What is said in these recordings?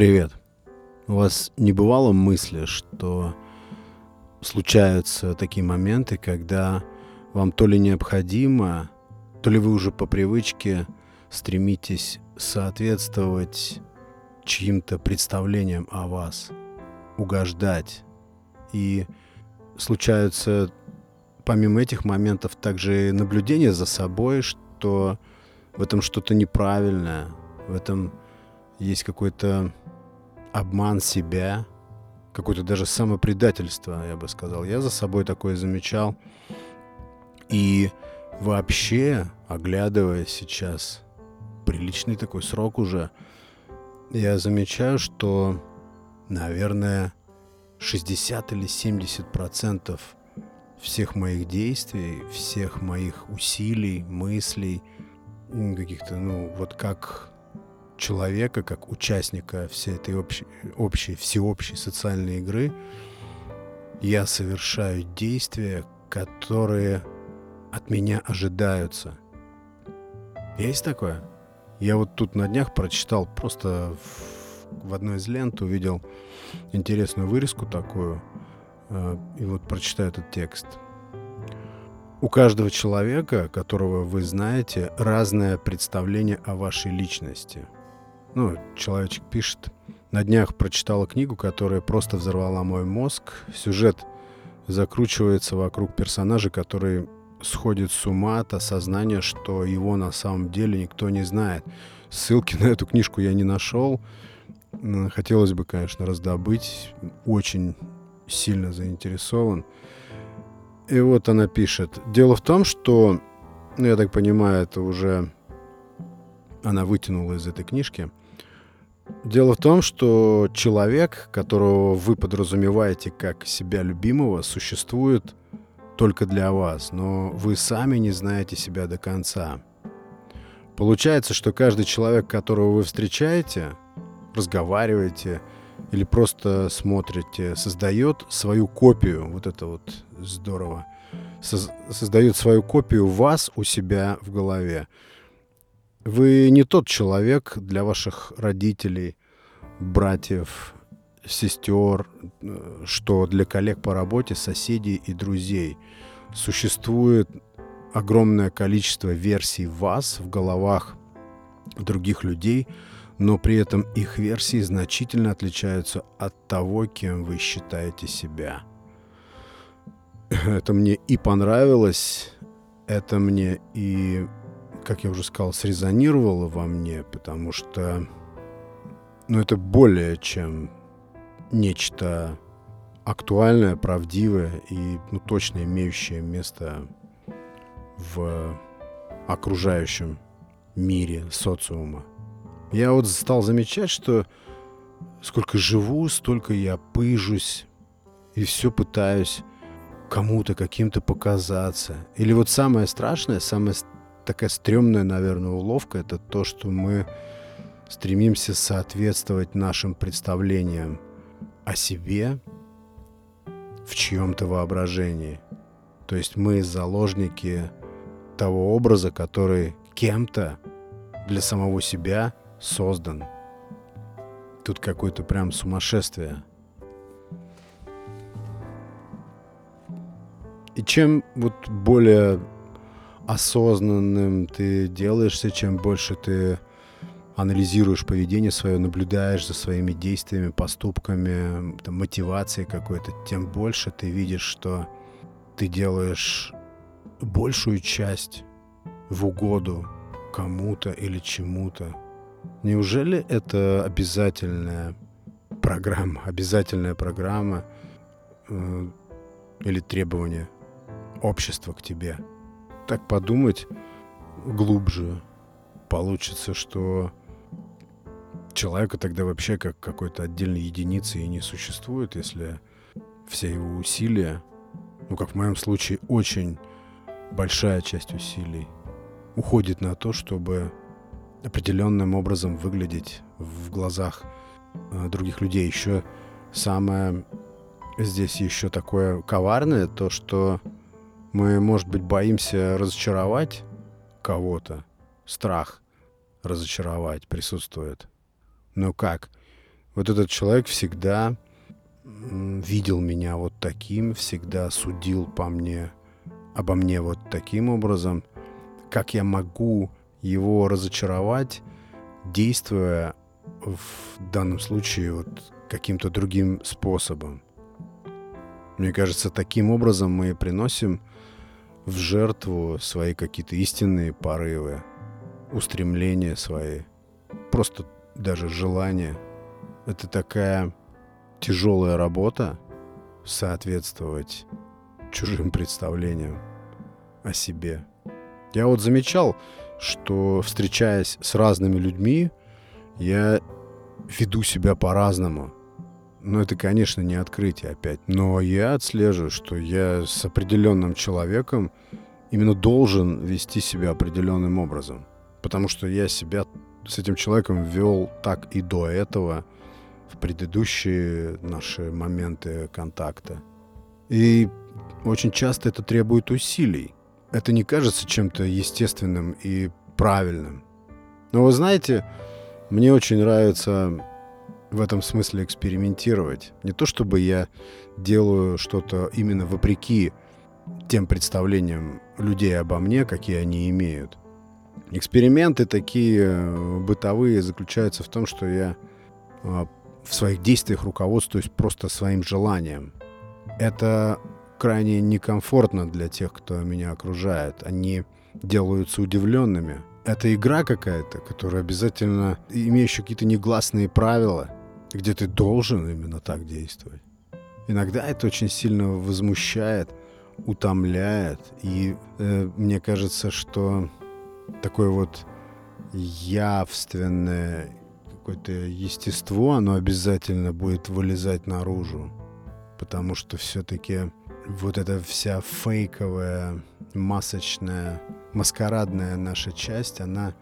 Привет. У вас не бывало мысли, что случаются такие моменты, когда вам то ли необходимо, то ли вы уже по привычке стремитесь соответствовать чьим-то представлениям о вас, угождать. И случаются помимо этих моментов также наблюдение за собой, что в этом что-то неправильное, в этом есть какой-то обман себя, какое-то даже самопредательство, я бы сказал. Я за собой такое замечал. И вообще, оглядывая сейчас приличный такой срок уже, я замечаю, что, наверное, 60 или 70 процентов всех моих действий, всех моих усилий, мыслей, каких-то, ну, вот как человека, как участника всей этой общей, общей всеобщей социальной игры, я совершаю действия, которые от меня ожидаются. Есть такое? Я вот тут на днях прочитал, просто в, в одной из лент увидел интересную вырезку такую, э, и вот прочитаю этот текст. У каждого человека, которого вы знаете, разное представление о вашей личности – ну, человечек пишет. На днях прочитала книгу, которая просто взорвала мой мозг. Сюжет закручивается вокруг персонажа, который сходит с ума от осознания, что его на самом деле никто не знает. Ссылки на эту книжку я не нашел. Хотелось бы, конечно, раздобыть. Очень сильно заинтересован. И вот она пишет. Дело в том, что, ну, я так понимаю, это уже она вытянула из этой книжки. Дело в том, что человек, которого вы подразумеваете как себя любимого, существует только для вас, но вы сами не знаете себя до конца. Получается, что каждый человек, которого вы встречаете, разговариваете или просто смотрите, создает свою копию, вот это вот здорово, создает свою копию вас у себя в голове. Вы не тот человек для ваших родителей, братьев, сестер, что для коллег по работе, соседей и друзей. Существует огромное количество версий вас в головах других людей, но при этом их версии значительно отличаются от того, кем вы считаете себя. Это мне и понравилось, это мне и как я уже сказал, срезонировало во мне, потому что ну, это более чем нечто актуальное, правдивое и ну, точно имеющее место в окружающем мире социума. Я вот стал замечать, что сколько живу, столько я пыжусь и все пытаюсь кому-то, каким-то показаться. Или вот самое страшное, самое такая стрёмная, наверное, уловка, это то, что мы стремимся соответствовать нашим представлениям о себе в чьем-то воображении. То есть мы заложники того образа, который кем-то для самого себя создан. Тут какое-то прям сумасшествие. И чем вот более осознанным ты делаешься, чем больше ты анализируешь поведение свое, наблюдаешь за своими действиями, поступками, там, мотивацией какой-то, тем больше ты видишь, что ты делаешь большую часть в угоду кому-то или чему-то. Неужели это обязательная программа, обязательная программа э, или требование общества к тебе? Так подумать глубже, получится, что человека тогда вообще как какой-то отдельной единицы и не существует, если все его усилия, ну, как в моем случае, очень большая часть усилий уходит на то, чтобы определенным образом выглядеть в глазах э, других людей. Еще самое здесь еще такое коварное, то, что мы, может быть, боимся разочаровать кого-то. Страх разочаровать присутствует. Но как? Вот этот человек всегда видел меня вот таким, всегда судил по мне, обо мне вот таким образом. Как я могу его разочаровать, действуя в данном случае вот каким-то другим способом? Мне кажется, таким образом мы приносим в жертву свои какие-то истинные порывы, устремления свои, просто даже желания. Это такая тяжелая работа соответствовать чужим представлениям о себе. Я вот замечал, что встречаясь с разными людьми, я веду себя по-разному. Но это, конечно, не открытие опять. Но я отслеживаю, что я с определенным человеком именно должен вести себя определенным образом. Потому что я себя с этим человеком вел так и до этого, в предыдущие наши моменты контакта. И очень часто это требует усилий. Это не кажется чем-то естественным и правильным. Но вы знаете, мне очень нравится в этом смысле экспериментировать. Не то чтобы я делаю что-то именно вопреки тем представлениям людей обо мне, какие они имеют. Эксперименты такие э, бытовые заключаются в том, что я а, в своих действиях руководствуюсь просто своим желанием. Это крайне некомфортно для тех, кто меня окружает. Они делаются удивленными. Это игра какая-то, которая обязательно имеющая какие-то негласные правила, где ты должен именно так действовать. Иногда это очень сильно возмущает, утомляет. И э, мне кажется, что такое вот явственное какое-то естество, оно обязательно будет вылезать наружу. Потому что все-таки вот эта вся фейковая, масочная, маскарадная наша часть, она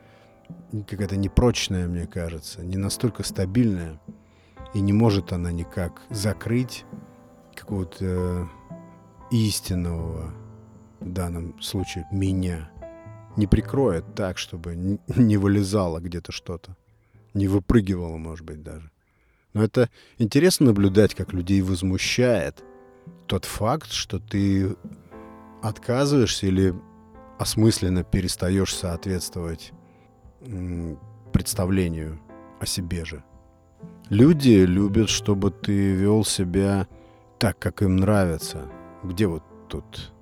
какая-то непрочная, мне кажется, не настолько стабильная. И не может она никак закрыть какого-то истинного, в данном случае, меня. Не прикроет так, чтобы не вылезало где-то что-то не выпрыгивала, может быть, даже. Но это интересно наблюдать, как людей возмущает тот факт, что ты отказываешься или осмысленно перестаешь соответствовать представлению о себе же. Люди любят, чтобы ты вел себя так, как им нравится. Где вот тут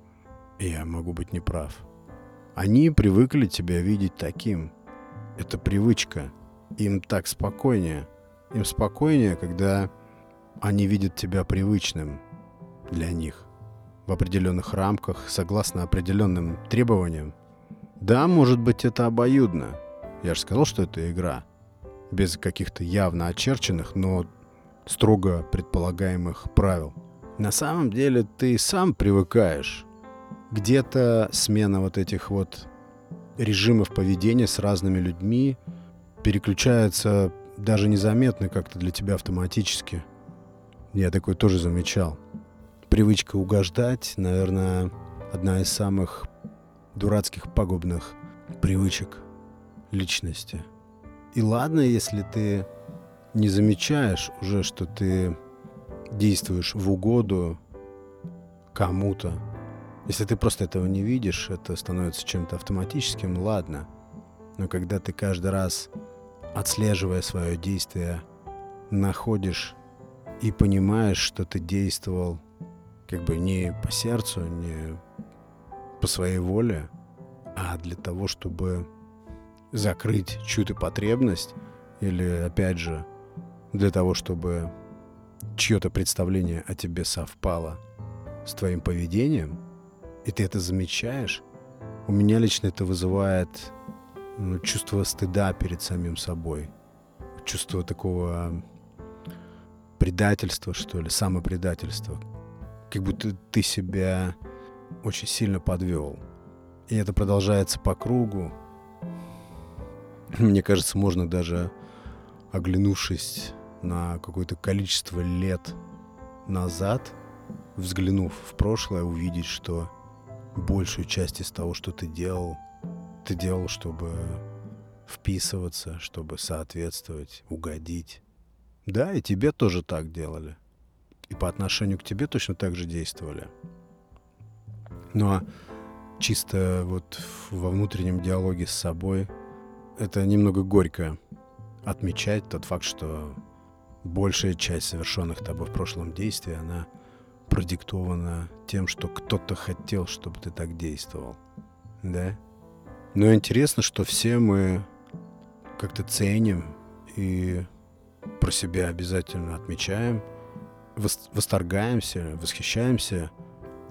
я могу быть неправ? Они привыкли тебя видеть таким. Это привычка им так спокойнее. Им спокойнее, когда они видят тебя привычным для них, в определенных рамках, согласно определенным требованиям. Да, может быть, это обоюдно. Я же сказал, что это игра. Без каких-то явно очерченных, но строго предполагаемых правил. На самом деле ты сам привыкаешь. Где-то смена вот этих вот режимов поведения с разными людьми – переключается даже незаметно как-то для тебя автоматически. Я такой тоже замечал. Привычка угождать, наверное, одна из самых дурацких пагубных привычек личности. И ладно, если ты не замечаешь уже, что ты действуешь в угоду кому-то. Если ты просто этого не видишь, это становится чем-то автоматическим, ладно. Но когда ты каждый раз отслеживая свое действие, находишь и понимаешь, что ты действовал как бы не по сердцу, не по своей воле, а для того, чтобы закрыть чью-то потребность или, опять же, для того, чтобы чье-то представление о тебе совпало с твоим поведением, и ты это замечаешь, у меня лично это вызывает ну, чувство стыда перед самим собой, чувство такого предательства, что ли, самопредательства. Как будто ты себя очень сильно подвел. И это продолжается по кругу. Мне кажется, можно даже, оглянувшись на какое-то количество лет назад, взглянув в прошлое, увидеть, что большую часть из того, что ты делал, ты делал, чтобы вписываться, чтобы соответствовать, угодить Да, и тебе тоже так делали. И по отношению к тебе точно так же действовали. Ну а чисто вот во внутреннем диалоге с собой это немного горько отмечать тот факт, что большая часть совершенных тобой в прошлом действий, она продиктована тем, что кто-то хотел, чтобы ты так действовал. Да? Но интересно, что все мы как-то ценим и про себя обязательно отмечаем, восторгаемся, восхищаемся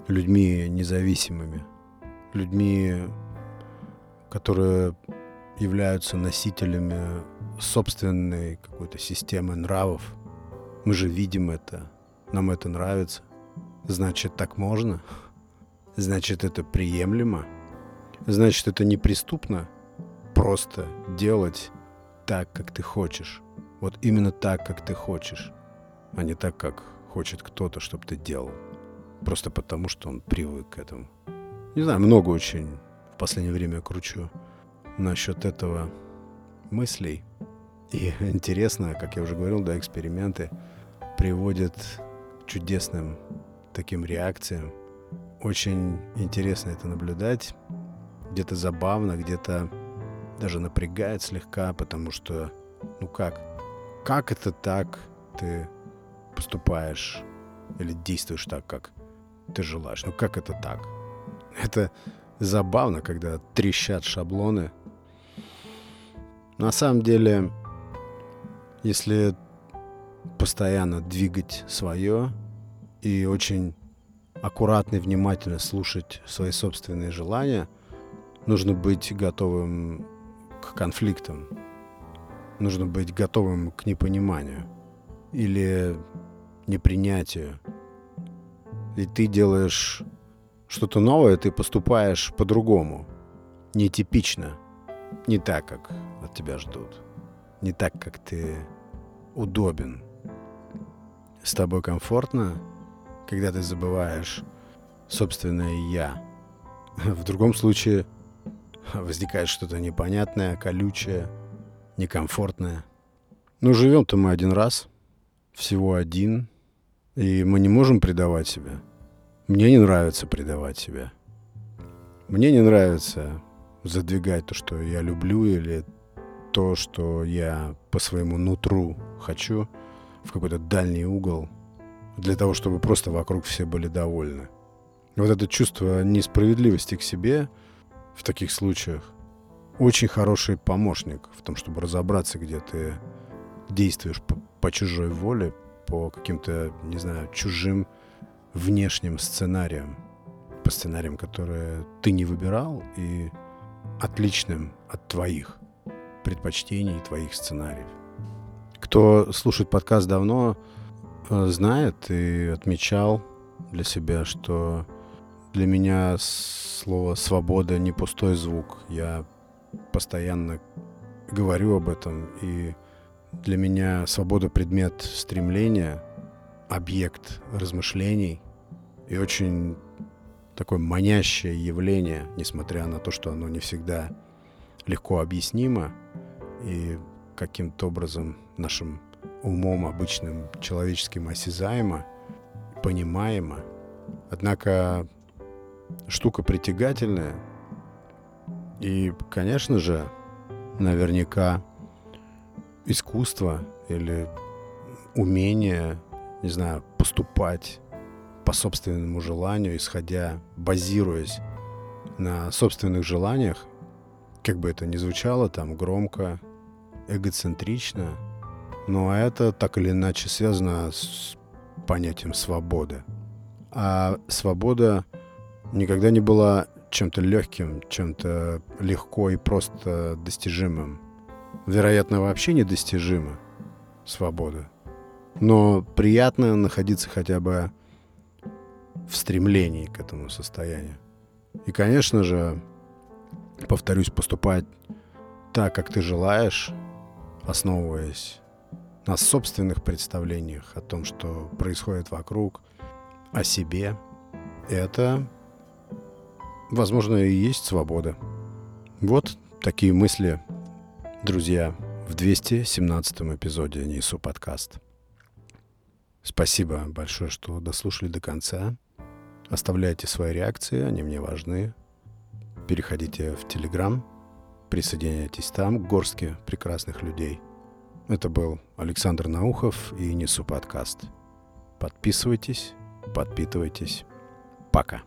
людьми независимыми, людьми, которые являются носителями собственной какой-то системы нравов. Мы же видим это, нам это нравится. Значит, так можно? Значит, это приемлемо? Значит, это неприступно просто делать так, как ты хочешь. Вот именно так, как ты хочешь, а не так, как хочет кто-то, чтобы ты делал. Просто потому, что он привык к этому. Не знаю, много очень в последнее время кручу насчет этого мыслей. И интересно, как я уже говорил, да, эксперименты приводят к чудесным таким реакциям. Очень интересно это наблюдать. Где-то забавно, где-то даже напрягает слегка, потому что, ну как, как это так ты поступаешь или действуешь так, как ты желаешь? Ну как это так? Это забавно, когда трещат шаблоны. На самом деле, если постоянно двигать свое и очень аккуратно и внимательно слушать свои собственные желания, нужно быть готовым к конфликтам, нужно быть готовым к непониманию или непринятию. И ты делаешь что-то новое, ты поступаешь по-другому, нетипично, не так, как от тебя ждут, не так, как ты удобен. С тобой комфортно, когда ты забываешь собственное «я». В другом случае возникает что-то непонятное, колючее, некомфортное. Но живем-то мы один раз, всего один, и мы не можем предавать себя. Мне не нравится предавать себя. Мне не нравится задвигать то, что я люблю, или то, что я по своему нутру хочу, в какой-то дальний угол, для того, чтобы просто вокруг все были довольны. Вот это чувство несправедливости к себе в таких случаях очень хороший помощник в том, чтобы разобраться, где ты действуешь по, по чужой воле, по каким-то, не знаю, чужим внешним сценариям, по сценариям, которые ты не выбирал, и отличным от твоих предпочтений твоих сценариев. Кто слушает подкаст давно, э, знает и отмечал для себя, что для меня слово «свобода» не пустой звук. Я постоянно говорю об этом, и для меня свобода — предмет стремления, объект размышлений и очень такое манящее явление, несмотря на то, что оно не всегда легко объяснимо и каким-то образом нашим умом обычным человеческим осязаемо, понимаемо. Однако штука притягательная, и, конечно же, наверняка искусство или умение, не знаю, поступать по собственному желанию, исходя, базируясь на собственных желаниях, как бы это ни звучало там громко, эгоцентрично, но это так или иначе связано с понятием свободы. А свобода никогда не была чем-то легким, чем-то легко и просто достижимым. Вероятно, вообще недостижима свобода. Но приятно находиться хотя бы в стремлении к этому состоянию. И, конечно же, повторюсь, поступать так, как ты желаешь, основываясь на собственных представлениях о том, что происходит вокруг, о себе, это возможно, и есть свобода. Вот такие мысли, друзья, в 217 эпизоде «Несу подкаст». Спасибо большое, что дослушали до конца. Оставляйте свои реакции, они мне важны. Переходите в Телеграм, присоединяйтесь там к горстке прекрасных людей. Это был Александр Наухов и Несу подкаст. Подписывайтесь, подпитывайтесь. Пока.